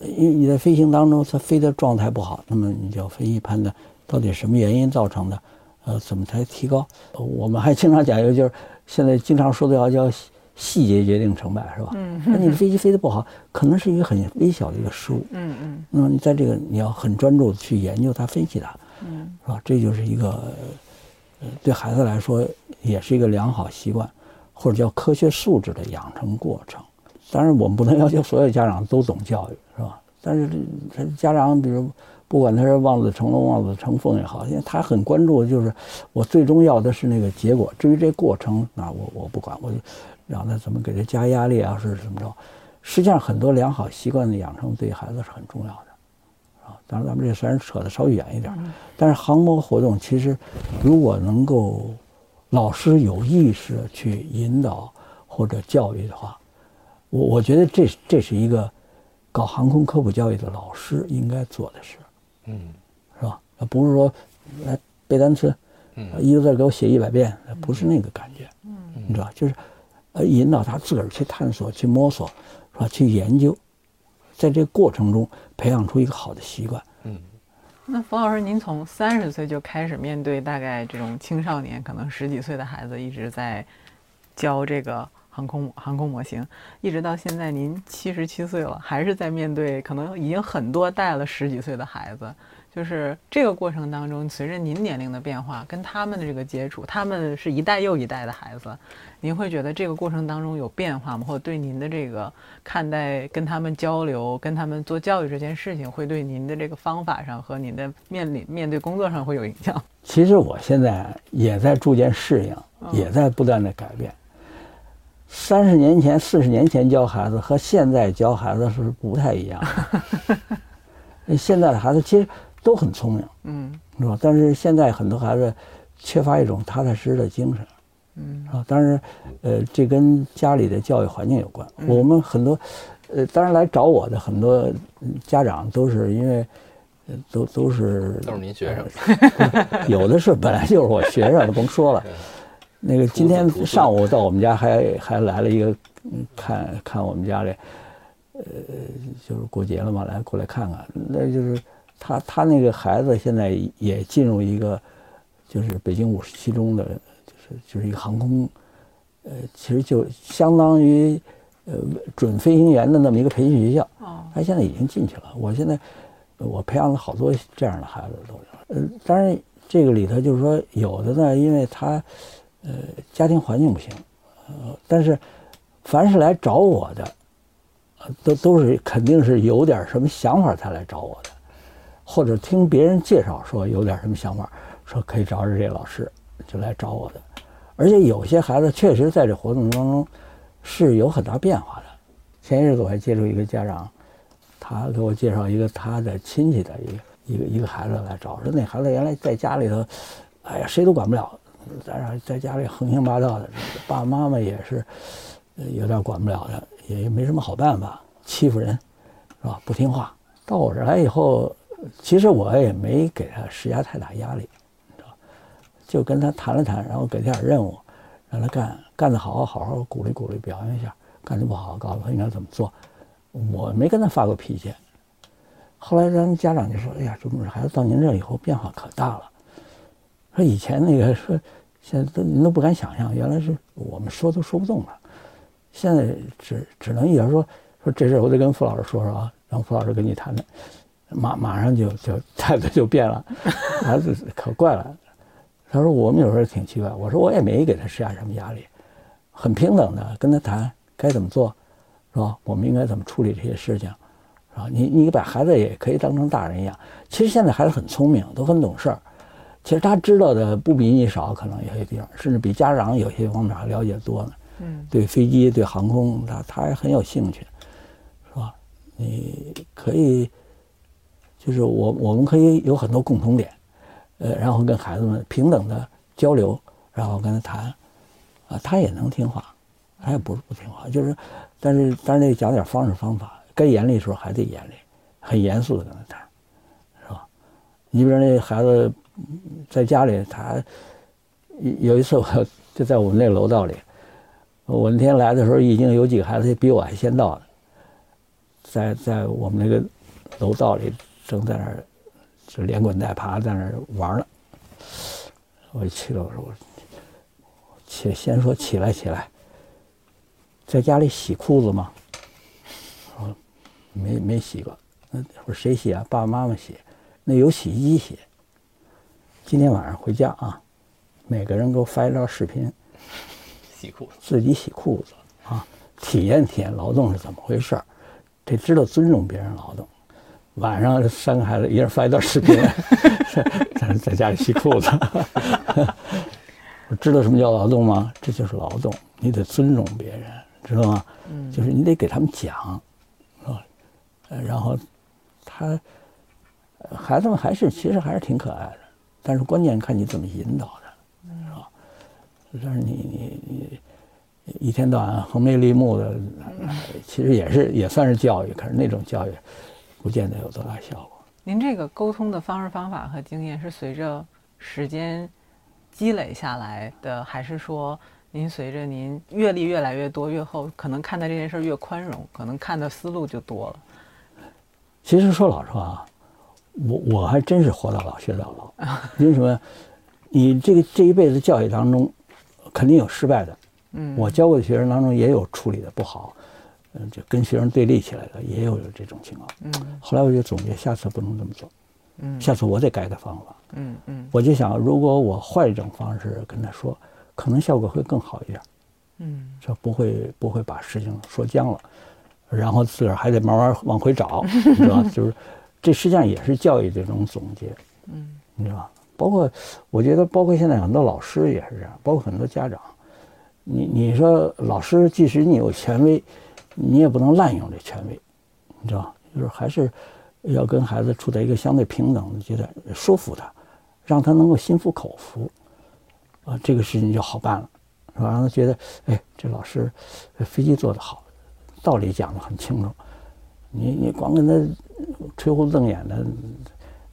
因为你在飞行当中，它飞的状态不好，那么你就要分析判断，到底什么原因造成的，呃，怎么才提高？我们还经常讲一个，就是现在经常说的要叫细节决定成败，是吧？嗯。那你的飞机飞得不好，可能是一个很微小的一个失误。嗯嗯。那么你在这个你要很专注的去研究它、分析它，嗯，是吧？这就是一个，呃，对孩子来说也是一个良好习惯，或者叫科学素质的养成过程。当然，我们不能要求所有家长都懂教育，是吧？但是他家长，比如不管他是望子成龙、望子成凤也好，因为他很关注，就是我最终要的是那个结果。至于这过程，那我我不管，我就让他怎么给他加压力啊，是怎么着？实际上，很多良好习惯的养成对孩子是很重要的，啊。当然，咱们这虽然扯得稍微远一点，但是航模活动其实如果能够老师有意识的去引导或者教育的话。我我觉得这这是一个搞航空科普教育的老师应该做的事，嗯，是吧？不是说来背单词，嗯，一个字给我写一百遍，不是那个感觉，嗯，你知道，就是呃引导他自个儿去探索、去摸索，是吧？去研究，在这个过程中培养出一个好的习惯。嗯，那冯老师，您从三十岁就开始面对大概这种青少年，可能十几岁的孩子，一直在教这个。航空航空模型，一直到现在，您七十七岁了，还是在面对可能已经很多带了十几岁的孩子，就是这个过程当中，随着您年龄的变化，跟他们的这个接触，他们是一代又一代的孩子，您会觉得这个过程当中有变化吗？或者对您的这个看待、跟他们交流、跟他们做教育这件事情，会对您的这个方法上和您的面临面对工作上会有影响？其实我现在也在逐渐适应，也在不断的改变。三十年前、四十年前教孩子和现在教孩子是不太一样的。现在的孩子其实都很聪明，嗯是吧？但是现在很多孩子缺乏一种踏踏实实的精神，嗯啊。当然，呃，这跟家里的教育环境有关。我们很多，呃，当然来找我的很多嗯家长都是因为，呃都都是都是您学生，有的是本来就是我学生，甭说了。那个今天上午到我们家还还来了一个，嗯看看我们家里，呃，就是过节了嘛，来过来看看。那就是他他那个孩子现在也进入一个，就是北京五十七中的，就是就是一个航空，呃，其实就相当于呃准飞行员的那么一个培训学校。哦他现在已经进去了。我现在呃我培养了好多这样的孩子都有。呃，当然这个里头就是说，有的呢，因为他呃家庭环境不行，呃，但是凡是来找我的，呃都都是肯定是有点什么想法才来找我的，或者听别人介绍说有点什么想法，说可以找找这老师，就来找我的。而且有些孩子确实在这活动当中是有很大变化的。前一日子我还接触一个家长，他给我介绍一个他的亲戚的一个一个一个孩子来找，说那孩子原来在家里头，哎呀谁都管不了，在那在家里横行霸道的，爸爸妈妈也是有点管不了的，也没什么好办法，欺负人，是吧？不听话。到我这儿来以后，其实我也没给他施加太大压力，你知道，就跟他谈了谈，然后给他点任务，让他干，干得好好好鼓励鼓励，表扬一下；干得不好，告诉他应该怎么做。我没跟他发过脾气。后来咱们家长就说：“哎呀，这孩子到您这以后变化可大了。以前那个说，现在都你都不敢想象，原来是我们说都说不动了。现在只只能一点说说这事我得跟傅老师说说啊，让傅老师跟你谈谈。马马上就就态度就变了，孩子可怪了。他说我们有时候挺奇怪，我说我也没给他施加什么压力，很平等的跟他谈该怎么做，是吧？我们应该怎么处理这些事情，是吧？你你把孩子也可以当成大人一样。其实现在孩子很聪明，都很懂事儿。其实他知道的不比你少，可能有些地方，甚至比家长有些方面还了解多呢。嗯对飞机、对航空，他他还很有兴趣，是吧？你可以，就是我我们可以有很多共同点，呃，然后跟孩子们平等的交流，然后跟他谈，啊，他也能听话，他也不是不听话，就是，但是但是得讲点方式方法，该严厉的时候还得严厉，很严肃的跟他谈，是吧？你比如那孩子嗯在家里，他有一次我 就在我们那楼道里。我那天来的时候，已经有几个孩子比我还先到的，在在我们那个楼道里，正在那儿就连滚带爬在那儿玩呢。我一去了，我说我起先说起来起来，在家里洗裤子吗？我说没没洗过。那我说谁洗啊？爸爸妈妈洗。那有洗衣机洗。今天晚上回家啊，每个人给我发一段视频。洗裤子，自己洗裤子啊，体验体验劳动是怎么回事儿，得知道尊重别人劳动。晚上三个孩子一人发一段视频，在 在家里洗裤子。我 知道什么叫劳动吗？这就是劳动，你得尊重别人，知道吗？嗯就是你得给他们讲，是吧？呃，然后他呃孩子们还是其实还是挺可爱的，但是关键看你怎么引导他，是吧？但是你你你一天到晚横眉立目的，呃其实也是也算是教育，可是那种教育不见得有多大效果。您这个沟通的方式方法和经验是随着时间积累下来的，还是说您随着您阅历越来越多越后，可能看待这件事儿越宽容，可能看的思路就多了？其实说老实话啊，我我还真是活到老学到老。因为什么？你这个这一辈子教育当中，肯定有失败的。嗯，我教过的学生当中也有处理的不好，嗯，就跟学生对立起来的，也有这种情况。嗯后来我就总结，下次不能这么做，嗯下次我得改改方法。嗯嗯我就想，如果我换一种方式跟他说，可能效果会更好一点，嗯这不会不会把事情说僵了，然后自个儿还得慢慢往回找，你知道吧？就是这实际上也是教育的一种总结，嗯你知道吧？包括我觉得，包括现在很多老师也是这样，包括很多家长，你你说老师即使你有权威，你也不能滥用这权威，你知道吧？就是还是要跟孩子处在一个相对平等的阶段，说服他，让他能够心服口服，啊，这个事情就好办了，是吧？让他觉得，哎，这老师呃飞机做得好，道理讲得很清楚，你你光跟他吹胡子瞪眼的，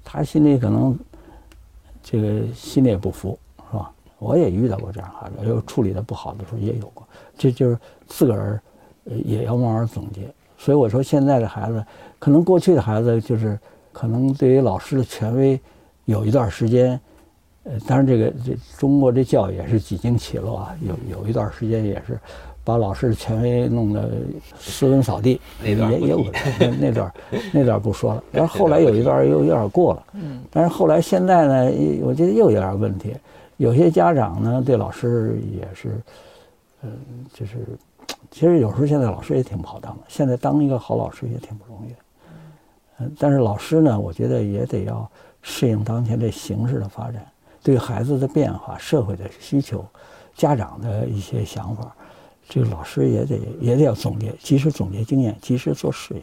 他心里可能这个心里也不服，是吧？我也遇到过这样孩子，有处理的不好的时候也有过，这就是自个儿也要慢慢总结。所以我说，现在的孩子，可能过去的孩子就是可能对于老师的权威有一段时间，呃，当然这个这中国这教育也是几经起落啊，有有一段时间也是把老师的权威弄得斯文扫地，那段也也有提那那段那段不说了。然后后来有一段又有点过了，嗯但是后来现在呢，我觉得又有点问题。有些家长呢对老师也是，嗯，就是其实有时候现在老师也挺不好当的，现在当一个好老师也挺不容易的。嗯，但是老师呢，我觉得也得要适应当前这形势的发展，对孩子的变化、社会的需求、家长的一些想法，这个老师也得也得要总结，及时总结经验，及时做适应。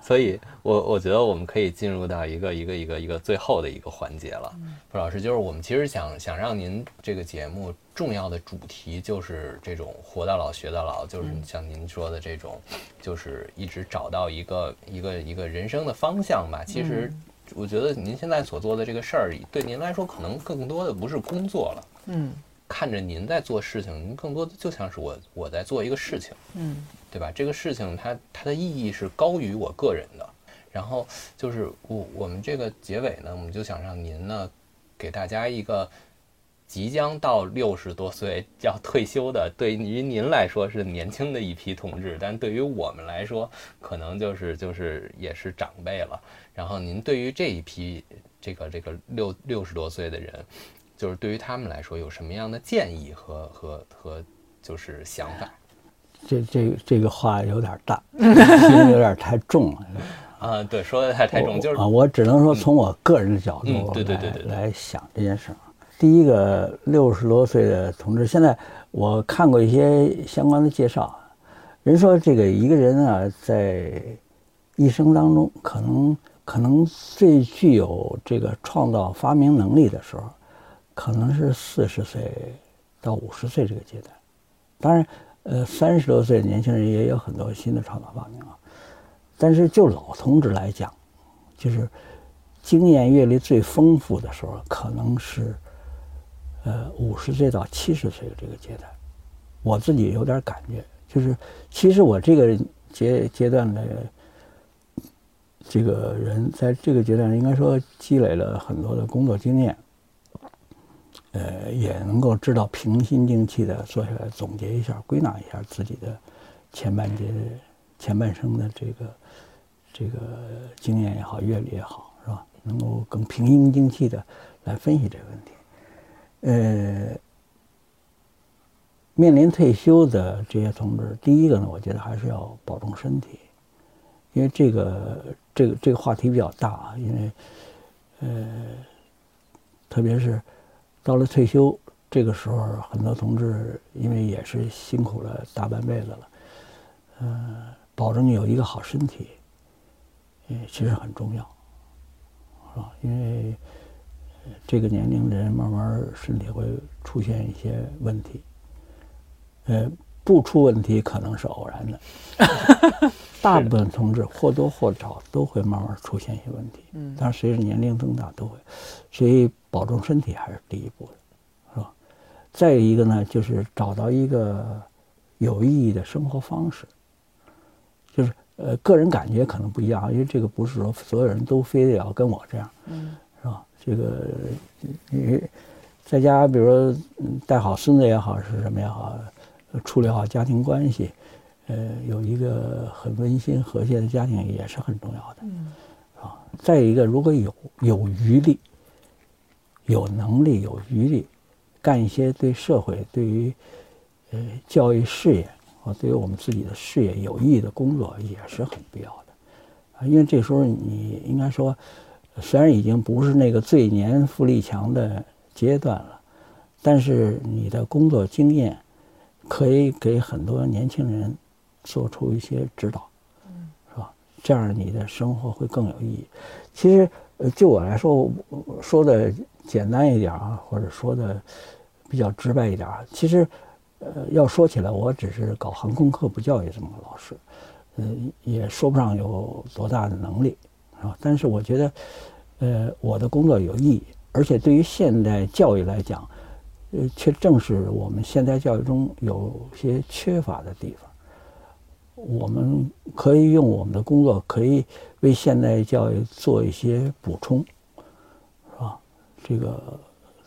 所以我我觉得我们可以进入到一个一个一个一个最后的一个环节了，傅老师，就是我们其实想想让您这个节目重要的主题就是这种活到老学到老，就是像您说的这种，就是一直找到一个一个一个人生的方向吧。其实我觉得您现在所做的这个事儿，对您来说可能更多的不是工作了，嗯看着您在做事情，您更多的就像是我我在做一个事情。嗯对吧？这个事情它它的意义是高于我个人的。然后就是我我们这个结尾呢，我们就想让您呢，给大家一个即将到六十多岁要退休的，对于您来说是年轻的一批同志，但对于我们来说，可能就是就是也是长辈了。然后您对于这一批这个这个六六十多岁的人，就是对于他们来说有什么样的建议和和和就是想法？这这这个话有点大，有点太重了。啊，对，说的太太重，就是啊，我只能说从我个人的角度嗯对对对对来想这件事儿。第一个六十多岁的同志，现在我看过一些相关的介绍，人说这个一个人啊，在一生当中，可能可能最具有这个创造发明能力的时候，可能是四十岁到五十岁这个阶段。当然，呃，三十多岁年轻人也有很多新的创造发明啊。但是就老同志来讲，就是经验阅历最丰富的时候，可能是呃五十岁到七十岁的这个阶段。我自己有点感觉，就是其实我这个阶阶段的这个人，在这个阶段应该说积累了很多的工作经验，呃，也能够知道平心静气的坐下来总结一下、归纳一下自己的前半节、前半生的这个这个经验也好、阅历也好，是吧？能够更平心静气的来分析这个问题。呃，面临退休的这些同志，第一个呢，我觉得还是要保重身体，因为这个这个这个话题比较大啊，因为呃，特别是到了退休这个时候，很多同志因为也是辛苦了大半辈子了，呃，保证有一个好身体，呃，其实很重要，是吧？因为这个年龄的人慢慢身体会出现一些问题，呃，不出问题可能是偶然的，大部分同志或多或少都会慢慢出现一些问题，嗯但是随着年龄增大都会，所以保重身体还是第一步的，是吧？再有一个呢，就是找到一个有意义的生活方式，就是呃，个人感觉可能不一样，因为这个不是说所有人都非得要跟我这样，嗯是吧？这个你在家，比如说嗯带好孙子也好，是什么也好，呃处理好家庭关系，呃，有一个很温馨和谐的家庭也是很重要的。嗯啊。再一个，如果有有余力、有能力、有余力，干一些对社会、对于呃教育事业啊，对于我们自己的事业有益的工作，也是很必要的啊。因为这时候你应该说，虽然已经不是那个最年富力强的阶段了，但是你的工作经验可以给很多年轻人做出一些指导。是吧这样你的生活会更有意义。其实，呃，就我来说，说的简单一点啊，或者说的比较直白一点啊，其实，呃，要说起来，我只是搞航空科普教育这么个老师，呃，也说不上有多大的能力，啊。但是我觉得，呃，我的工作有意义，而且对于现代教育来讲，呃，却正是我们现代教育中有些缺乏的地方。我们可以用我们的工作，可以为现代教育做一些补充，是吧？这个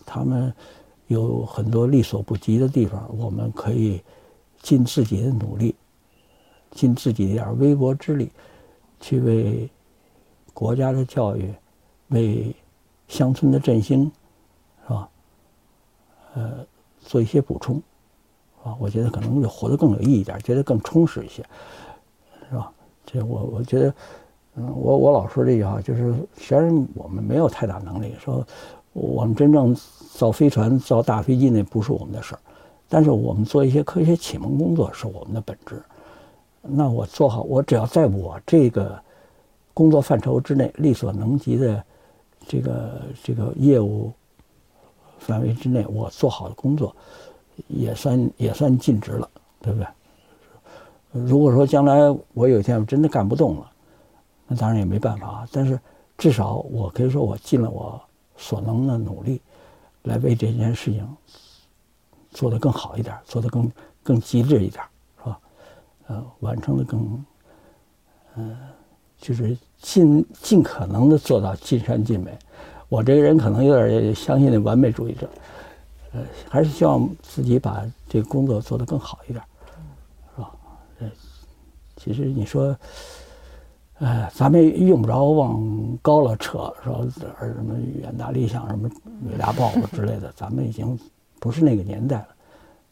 他们有很多力所不及的地方，我们可以尽自己的努力，尽自己一点微薄之力，去为国家的教育、为乡村的振兴，是吧？呃，做一些补充。啊，我觉得可能就活得更有意义一点，觉得更充实一些，是吧？这我我觉得，嗯，我我老说这句话，就是虽然我们没有太大能力，说我们真正造飞船、造大飞机那不是我们的事儿，但是我们做一些科学启蒙工作是我们的本职。那我做好，我只要在我这个工作范畴之内，力所能及的这个这个业务范围之内，我做好的工作。也算也算尽职了，对不对？如果说将来我有一天我真的干不动了，那当然也没办法。但是至少我可以说我尽了我所能的努力，来为这件事情做得更好一点，做得更更极致一点，是吧？呃，完成的更，嗯，就是尽尽可能的做到尽善尽美。我这个人可能有点相信那完美主义者。呃，还是希望自己把这个工作做得更好一点，是吧？呃，其实你说，呃，咱们用不着往高了扯，说什么远大理想、什么伟大抱负之类的，咱们已经不是那个年代了。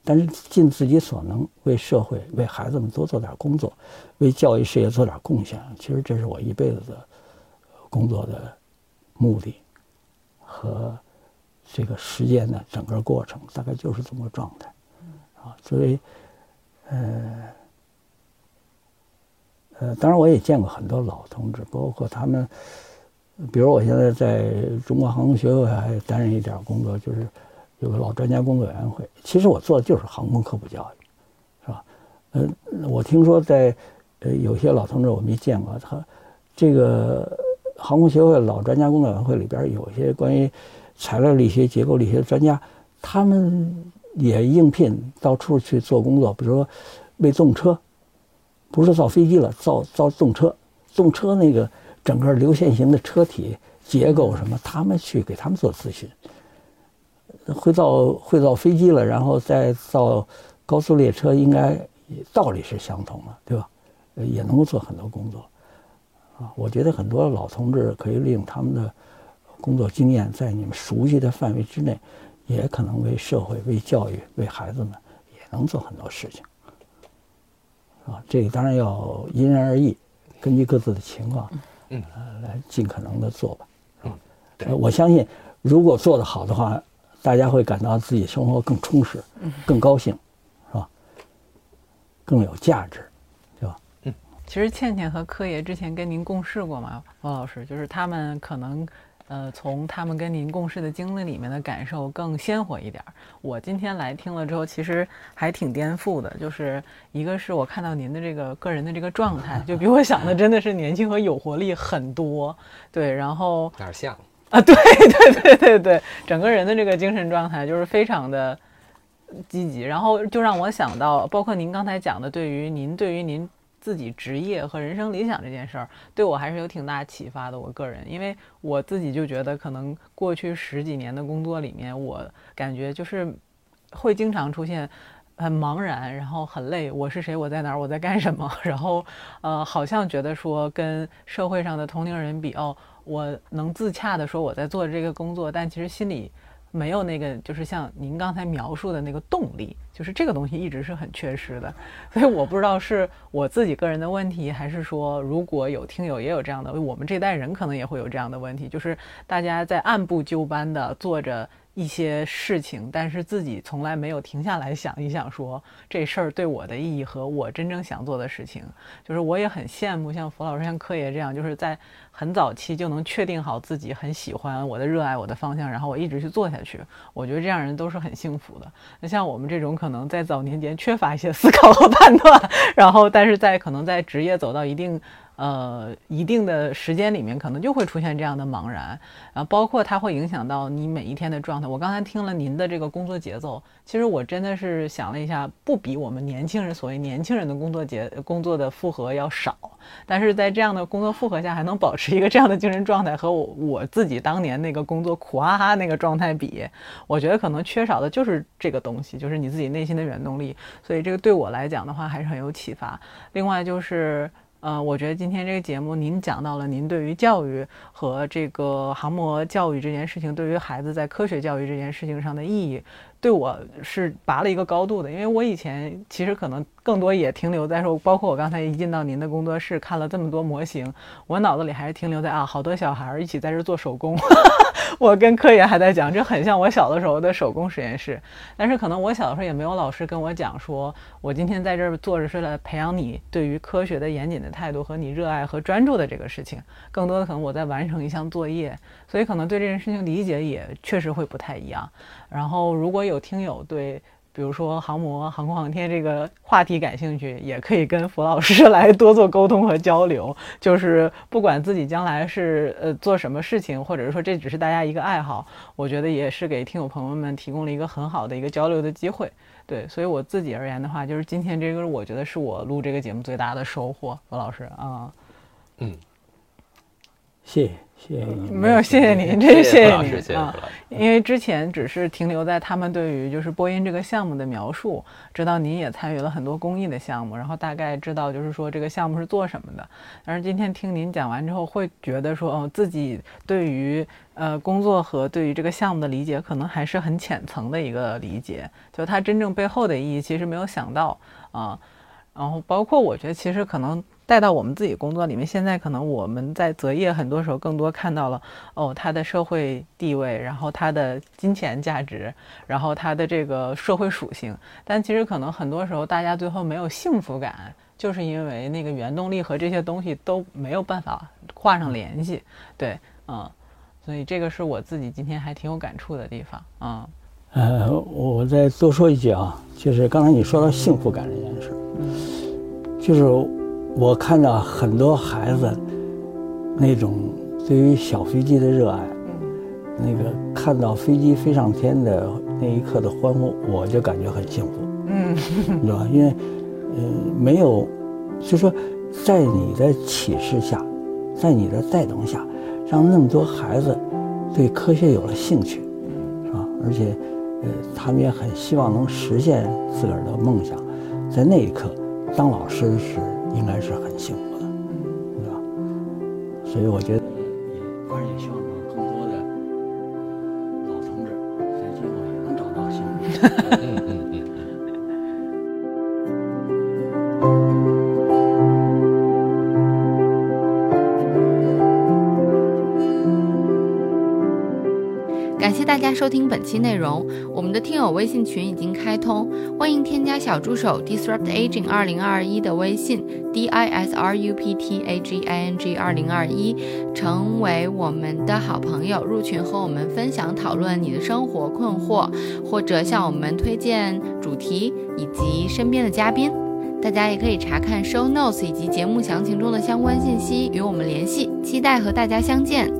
但是尽自己所能，为社会、为孩子们多做点工作，为教育事业做点贡献，其实这是我一辈子的工作的目的和。这个时间的整个过程大概就是这么个状态，啊，所以，呃，呃，当然我也见过很多老同志，包括他们，比如我现在在中国航空学会还担任一点工作，就是有个老专家工作委员会。其实我做的就是航空科普教育，是吧？呃，我听说在呃有些老同志我没见过，他这个航空协会老专家工作委员会里边有些关于。材料力学、结构力学专家，他们也应聘到处去做工作。比如说，为动车，不是造飞机了，造造动车，动车那个整个流线型的车体结构什么，他们去给他们做咨询。会造会造飞机了，然后再造高速列车，应该道理是相同的，对吧？也能够做很多工作。啊，我觉得很多老同志可以利用他们的。工作经验在你们熟悉的范围之内，也可能为社会、为教育、为孩子们，也能做很多事情，啊，这个当然要因人而异，根据各自的情况，嗯，来尽可能的做吧，是吧？我相信，如果做得好的话，大家会感到自己生活更充实，更高兴，是吧？更有价值，对吧？嗯，其实倩倩和柯爷之前跟您共事过嘛？王老师，就是他们可能。呃，从他们跟您共事的经历里面的感受更鲜活一点。我今天来听了之后，其实还挺颠覆的。就是一个是我看到您的这个个人的这个状态，就比我想的真的是年轻和有活力很多。对，然后哪儿像啊？对 对对对对，整个人的这个精神状态就是非常的积极。然后就让我想到，包括您刚才讲的，对于您，对于您。自己职业和人生理想这件事儿，对我还是有挺大启发的。我个人，因为我自己就觉得，可能过去十几年的工作里面，我感觉就是会经常出现，很茫然，然后很累。我是谁？我在哪儿？我在干什么？然后，呃，好像觉得说跟社会上的同龄人比，哦，我能自洽的说我在做这个工作，但其实心里没有那个，就是像您刚才描述的那个动力，就是这个东西一直是很缺失的。所以我不知道是我自己个人的问题，还是说如果有听友也有这样的，我们这代人可能也会有这样的问题，就是大家在按部就班的做着。一些事情，但是自己从来没有停下来想一想，说这事儿对我的意义和我真正想做的事情。就是我也很羡慕像佛老师、像柯爷这样，就是在很早期就能确定好自己很喜欢我的热爱我的方向，然后我一直去做下去。我觉得这样人都是很幸福的。那像我们这种可能在早年间缺乏一些思考和判断，然后但是在可能在职业走到一定。呃，一定的时间里面可能就会出现这样的茫然，然后包括它会影响到你每一天的状态。我刚才听了您的这个工作节奏，其实我真的是想了一下，不比我们年轻人所谓年轻人的工作节工作的负荷要少，但是在这样的工作负荷下还能保持一个这样的精神状态，和我我自己当年那个工作苦哈哈那个状态比，我觉得可能缺少的就是这个东西，就是你自己内心的原动力。所以这个对我来讲的话还是很有启发。另外就是。呃，我觉得今天这个节目，您讲到了您对于教育和这个航模教育这件事情，对于孩子在科学教育这件事情上的意义。对我是拔了一个高度的，因为我以前其实可能更多也停留在说，包括我刚才一进到您的工作室看了这么多模型，我脑子里还是停留在啊，好多小孩一起在这做手工。我跟科研还在讲，这很像我小的时候的手工实验室。但是可能我小的时候也没有老师跟我讲，说我今天在这儿坐着是来培养你对于科学的严谨的态度和你热爱和专注的这个事情。更多的可能我在完成一项作业，所以可能对这件事情理解也确实会不太一样。然后，如果有听友对，比如说航模、航空航天这个话题感兴趣，也可以跟佛老师来多做沟通和交流。就是不管自己将来是呃做什么事情，或者是说这只是大家一个爱好，我觉得也是给听友朋友们提供了一个很好的一个交流的机会。对，所以我自己而言的话，就是今天这个，我觉得是我录这个节目最大的收获。佛老师啊，嗯，谢谢。谢谢你，没有谢谢您，真是谢谢您啊！因为之前只是停留在他们对于就是播音这个项目的描述，知道您也参与了很多公益的项目，然后大概知道就是说这个项目是做什么的。但是今天听您讲完之后，会觉得说哦，自己对于呃工作和对于这个项目的理解，可能还是很浅层的一个理解，就它真正背后的意义，其实没有想到啊。然后包括我觉得，其实可能。带到我们自己工作里面，现在可能我们在择业很多时候更多看到了哦，他的社会地位，然后他的金钱价值，然后他的这个社会属性。但其实可能很多时候大家最后没有幸福感，就是因为那个原动力和这些东西都没有办法画上联系。对，嗯，所以这个是我自己今天还挺有感触的地方。嗯，呃，我再多说一句啊，就是刚才你说到幸福感这件事，就是。我看到很多孩子那种对于小飞机的热爱，那个看到飞机飞上天的那一刻的欢呼，我就感觉很幸福，嗯，你知道吧？因为，呃，没有，就说在你的启示下，在你的带动下，让那么多孩子对科学有了兴趣，是吧？而且，呃，他们也很希望能实现自个儿的梦想，在那一刻，当老师是。应该是很幸福的，对吧？所以我觉得也，反正也希望更多的老同志在今后也能找到幸福。感谢大家收听本期内容，我们的听友微信群已经开通，欢迎添加小助手 disrupt aging 二零二一的微信 d i s r u p t a g i n g 二零二一，成为我们的好朋友，入群和我们分享讨论你的生活困惑，或者向我们推荐主题以及身边的嘉宾。大家也可以查看 show notes 以及节目详情中的相关信息，与我们联系，期待和大家相见。